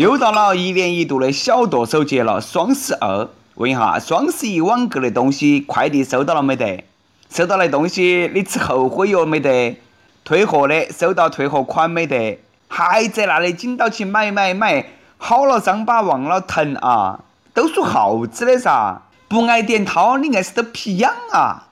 又到了一年一度的小剁手节了，双十二。问一下，双十一网购的东西快递收到了没得？收到的东西你吃后悔药没得？退货的收到退货款没得？还在那里紧到起买买买，好了伤疤忘了疼啊！都属耗子的噻，不挨点掏，你硬是都皮痒啊！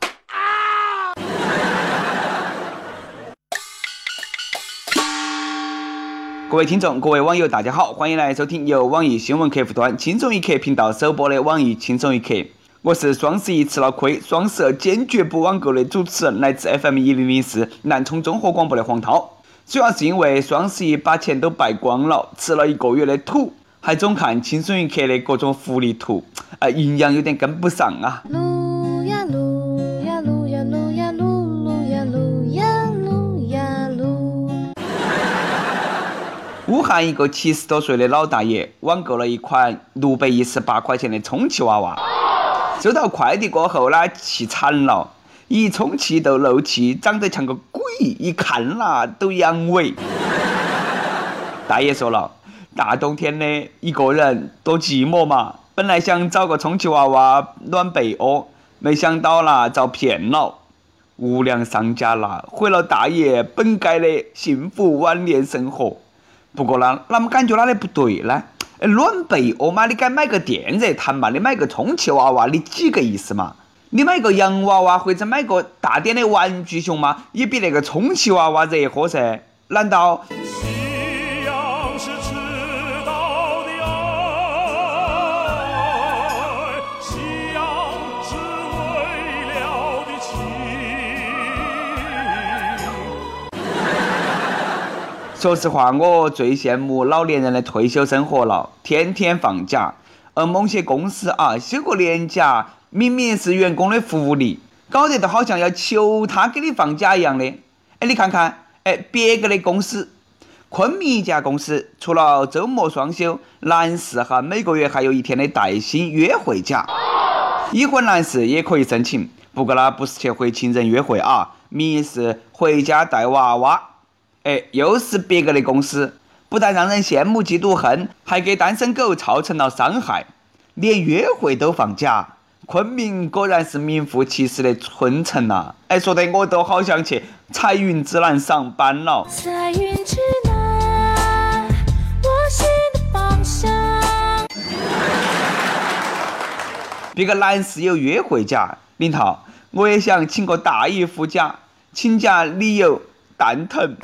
各位听众，各位网友，大家好，欢迎来收听由网易新闻客户端“轻松一刻”频道首播的《网易轻松一刻》。我是双十一吃了亏，双十二坚决不网购的主持人，来自 FM 一零零四南充综合广播的黄涛。主要是因为双十一把钱都败光了，吃了一个月的土，还总看“轻松一刻”的各种福利图，呃，营养有点跟不上啊。嗯喊一个七十多岁的老大爷网购了一款六百一十八块钱的充气娃娃，收到快递过后呢，气惨了，一充气都漏气，长得像个鬼，一看啦都阳痿。大爷说了，大冬天的一个人多寂寞嘛，本来想找个充气娃娃暖被窝，没想到啦遭骗了，无良商家啦毁了大爷本该的幸福晚年生活。不过呢，啷么感觉哪里不对呢？哎暖被窝嘛，你该买个电热毯嘛，你买个充气娃娃，你几个意思嘛？你买个洋娃娃或者买个大点的玩具熊嘛，也比那个充气娃娃热和噻？难道？说实话，我最羡慕老年人的退休生活了，天天放假。而某些公司啊，休个年假，明明是员工的福利，搞得都好像要求他给你放假一样的。哎，你看看，哎，别个的公司，昆明一家公司，除了周末双休，男士哈每个月还有一天的带薪约会假，已婚男士也可以申请。不过呢，不是去和情人约会啊，名义是回家带娃娃。哎，又是别个的公司，不但让人羡慕嫉妒恨，还给单身狗造成了伤害，连约会都放假。昆明果然是名副其实的春城呐！哎，说的我都好想去彩云之南上班了。彩云之南，我心的方向。别个男士有约会假，领导，我也想请个大姨夫假，请假理由蛋疼。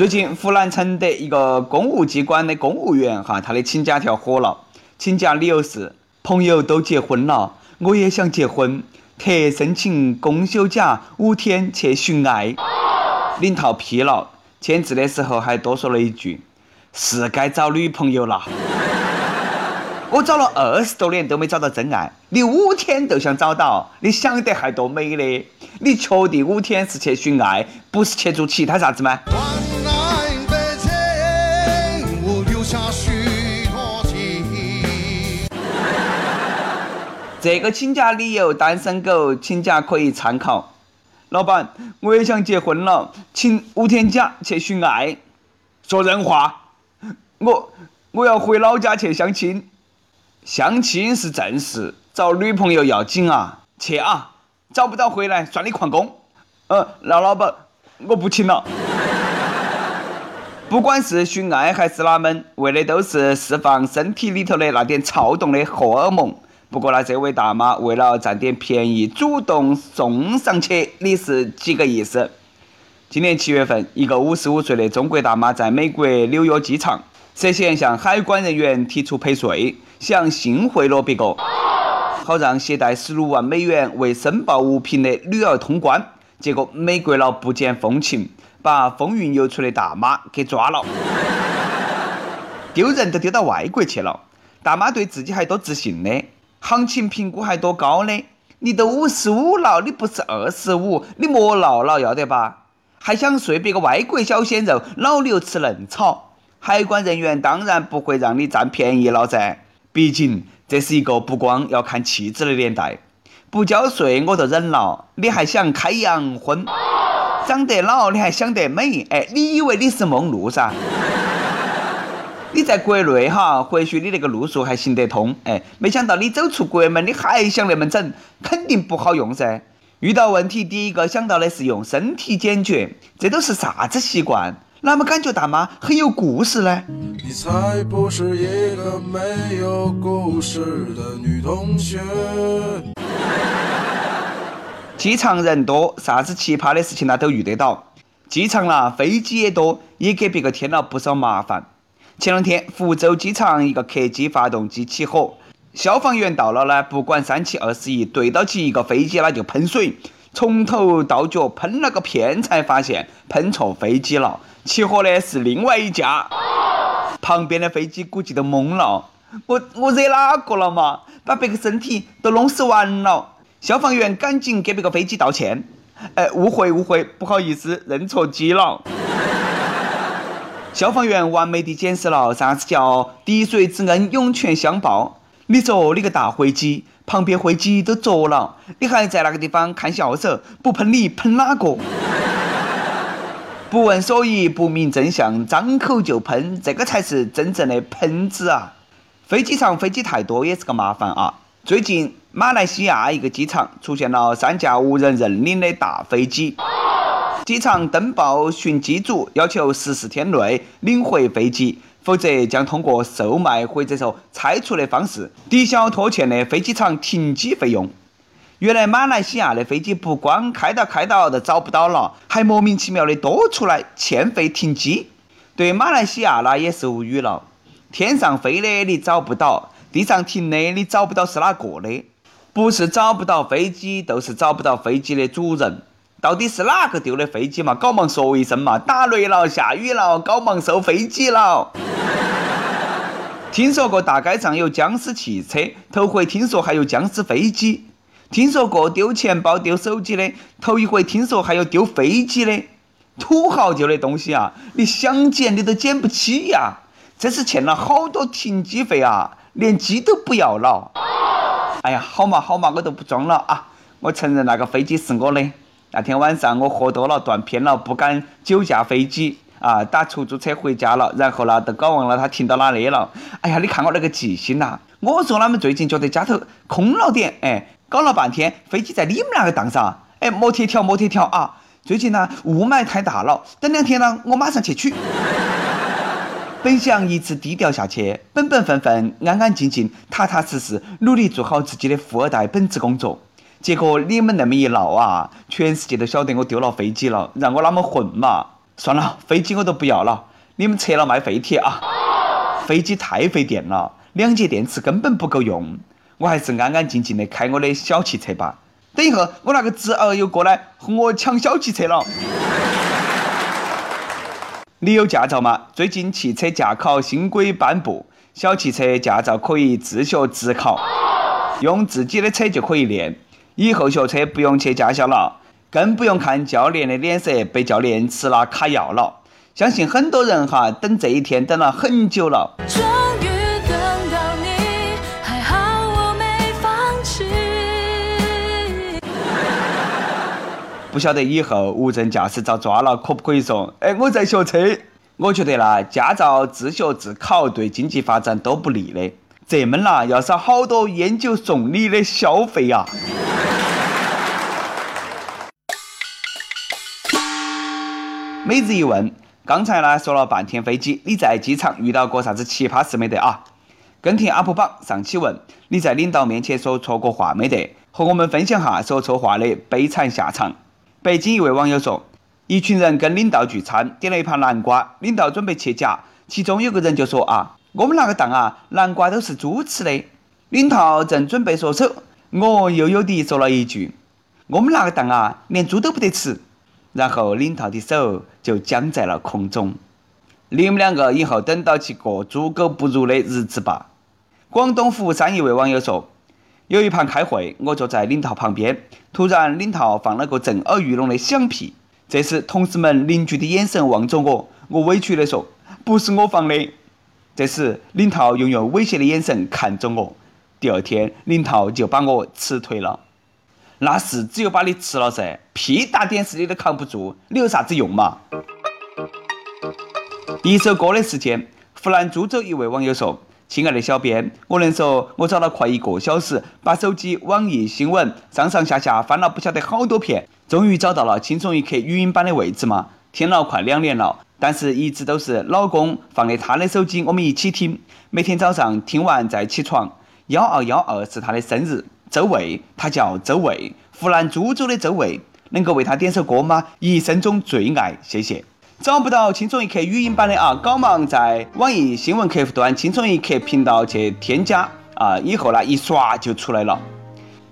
最近，湖南承德一个公务机关的公务员哈，他的请假条火了。请假理由是朋友都结婚了，我也想结婚，特申请公休假五天去寻爱。领导批了，签字的时候还多说了一句：“是该找女朋友了。”我找了二十多年都没找到真爱，你五天都想找到，你想得还多美的？你确定五天是去寻爱，不是去做其他啥子吗？这个请假理由，单身狗请假可以参考。老板，我也想结婚了，请五天假去寻爱。说人话，我我要回老家去相亲。相亲是正事，找女朋友要紧啊！去啊，找不到回来算你旷工。呃，那老板，我不请了。不管是寻爱还是哪门，为的都是释放身体里头的那点躁动的荷尔蒙。不过呢，这位大妈为了占点便宜，主动送上去，你是几个意思？今年七月份，一个五十五岁的中国大妈在美国纽约机场涉嫌向海关人员提出赔税，想性贿赂别个，好让携带十六万美元未申报物品的女儿通关。结果美国佬不解风情，把风韵犹存的大妈给抓了，丢人都丢到外国去了。大妈对自己还多自信呢。行情评估还多高呢？你都五十五了，你不是二十五，你莫闹了，要得吧？还想睡别个外国小鲜肉，老牛吃嫩草？海关人员当然不会让你占便宜了噻，毕竟这是一个不光要看气质的年代。不交税我都忍了，你还想开洋荤？长得老你还想得美？哎，你以为你是梦露噻？你在国内哈，或许你那个路数还行得通，哎，没想到你走出国门，你还想那么整，肯定不好用噻。遇到问题，第一个想到的是用身体解决，这都是啥子习惯？那么感觉大妈很有故事呢？你才不是一个没有故事的女同学。机场人多，啥子奇葩的事情呢都遇得到。机场啦，飞机也多，也给别个添了不少麻烦。前两天，福州机场一个客机发动机起火，消防员到了呢，不管三七二十一，对到起一个飞机那就喷水，从头到脚喷了个遍，才发现喷错飞机了。起火的是另外一架，旁边的飞机估计都懵了。我我惹哪个了嘛？把别个身体都弄死完了。消防员赶紧给别个飞机道歉，哎，误会误会，不好意思，认错机了。消防员完美的解释了啥子叫滴水之恩，涌泉相报。你说你个大飞机，旁边飞机都着了，你还在那个地方看笑手，不喷你喷哪个？不问所以，不明真相，张口就喷，这个才是真正的喷子啊！飞机场飞机太多也是个麻烦啊。最近马来西亚一个机场出现了三架无人认领的大飞机。机场登报寻机组，要求十四天内领回飞机，否则将通过售卖或者说拆除的方式抵消拖欠的飞机场停机费用。原来马来西亚的飞机不光开到开到都找不到了，还莫名其妙的多出来欠费停机。对马来西亚那也是无语了，天上飞的你找不到，地上停的你找不到是哪个的？不是找不到飞机，就是找不到飞机的主人。到底是哪个丢的飞机嘛？赶忙说一声嘛！打雷了，下雨了，赶忙收飞机了。听说过大街上有僵尸汽车，头回听说还有僵尸飞机。听说过丢钱包、丢手机的，头一回听说还有丢飞机的。土豪丢的东西啊，你想捡你都捡不起呀！这是欠了好多停机费啊，连机都不要了。哎呀，好嘛好嘛，我都不装了啊！我承认那个飞机是我的。那天晚上我喝多了断片了，不敢酒驾飞机啊，打出租车回家了。然后呢，都搞忘了他停到哪里了。哎呀，你看我那个记性呐！我说他们最近觉得家头空了点，哎，搞了半天飞机在你们那个档上，哎，莫贴条莫贴条啊！最近呢雾霾太大了，等两天呢我马上去取。本想一直低调下去，本本分分、安安静静、踏踏实实，努力做好自己的富二代本职工作。结果你们那么一闹啊，全世界都晓得我丢了飞机了，让我啷么混嘛？算了，飞机我都不要了，你们拆了卖废铁啊！飞机太费电了，两节电池根本不够用，我还是安安静静的开我的小汽车吧。等一下我那个侄儿又过来和我抢小汽车了。你有驾照吗？最近汽车驾考新规颁布，小汽车驾照可以自学自考，用自己的车就可以练。以后学车不用去驾校了，更不用看教练的脸色，被教练吃了卡药了。相信很多人哈等这一天等了很久了。终于等到你，还好我没放弃。不晓得以后无证驾驶遭抓了，可不可以说？哎，我在学车。我觉得啦，驾照自学自考对经济发展都不利的，这门啦要少好多烟酒送礼的消费呀。每日一问，刚才呢说了半天飞机，你在机场遇到过啥子奇葩事没得啊？跟帖 UP 榜上期问，你在领导面前说错过话没得？和我们分享下说错话的悲惨下场。北京一位网友说，一群人跟领导聚餐，点了一盘南瓜，领导准备切夹，其中有个人就说啊，我们那个档啊，南瓜都是猪吃的。领导正准备说手，我悠悠地说了一句，我们那个档啊，连猪都不得吃。然后领导的手就僵在了空中。你们两个以后等到去过猪狗不如的日子吧。广东佛山一位网友说：“有一盘开会，我坐在领导旁边，突然领导放了个震耳欲聋的响屁。这时同事们邻居的眼神望着我，我委屈地说：‘不是我放的。’这时领导又用威胁的眼神看着我。第二天，领导就把我辞退了。”那是只有把你辞了噻，屁大点事你都扛不住，你有啥子用嘛？一首歌的时间，湖南株洲一位网友说：“亲爱的小编，我能说我找了快一个小时，把手机网易新闻上上下下翻了不晓得好多遍，终于找到了轻松一刻语音版的位置吗？听了快两年了，但是一直都是老公放的他的手机，我们一起听。每天早上听完再起床。幺二幺二是他的生日，周卫，他叫周卫，湖南株洲的周卫。”能够为他点首歌吗？一生中最爱，谢谢。找不到轻松一刻语音版的啊，搞忙在网易新闻客户端轻松一刻频道去添加啊，以后呢一刷就出来了。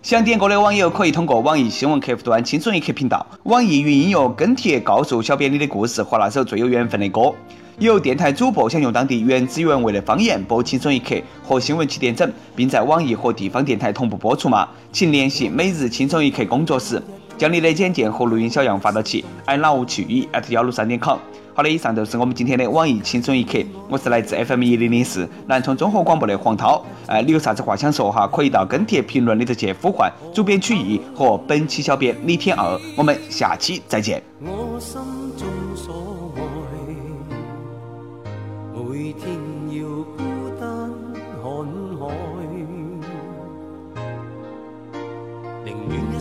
想点歌的网友可以通过网易新闻客户端轻松一刻频道、网易云音乐跟帖告诉小编你的故事和那首最有缘分的歌。有电台主播想用当地原汁原味的方言播轻松一刻和新闻七点整，并在网易和地方电台同步播出吗？请联系每日轻松一刻工作室。将你的简介和录音小样发到起 i love 曲艺 at 幺六三点 com。好的，以上就是我们今天的网易轻松一刻。我是来自 FM 一零零四南充综合广播的黄涛。哎，你有啥子话想说哈？可以到跟帖评论里头去呼唤主编曲艺和本期小编李天二。我们下期再见。我心中所爱，每天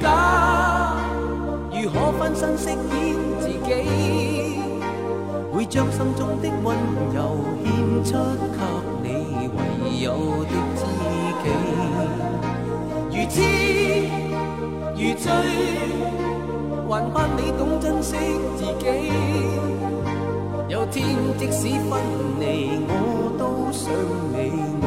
假，如何分身饰演自己，会将心中的温柔献出给你唯有的知己。如痴如醉，还盼你懂珍惜自己。有天即使分离，我都想你，我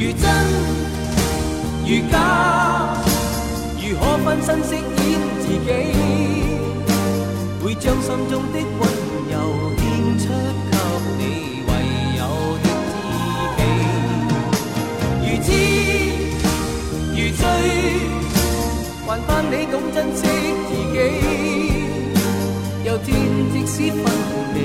如真如假，如可分身饰演自己，会将心中的温柔献出给你唯有的知己。如痴如醉，还盼你懂珍惜自己。有天即使分离，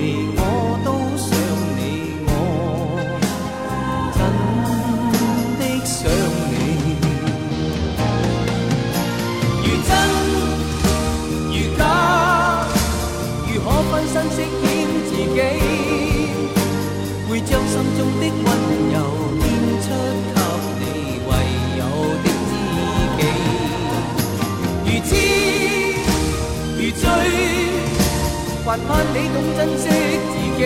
还盼你懂珍惜自己。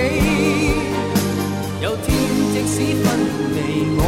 有天即使分离，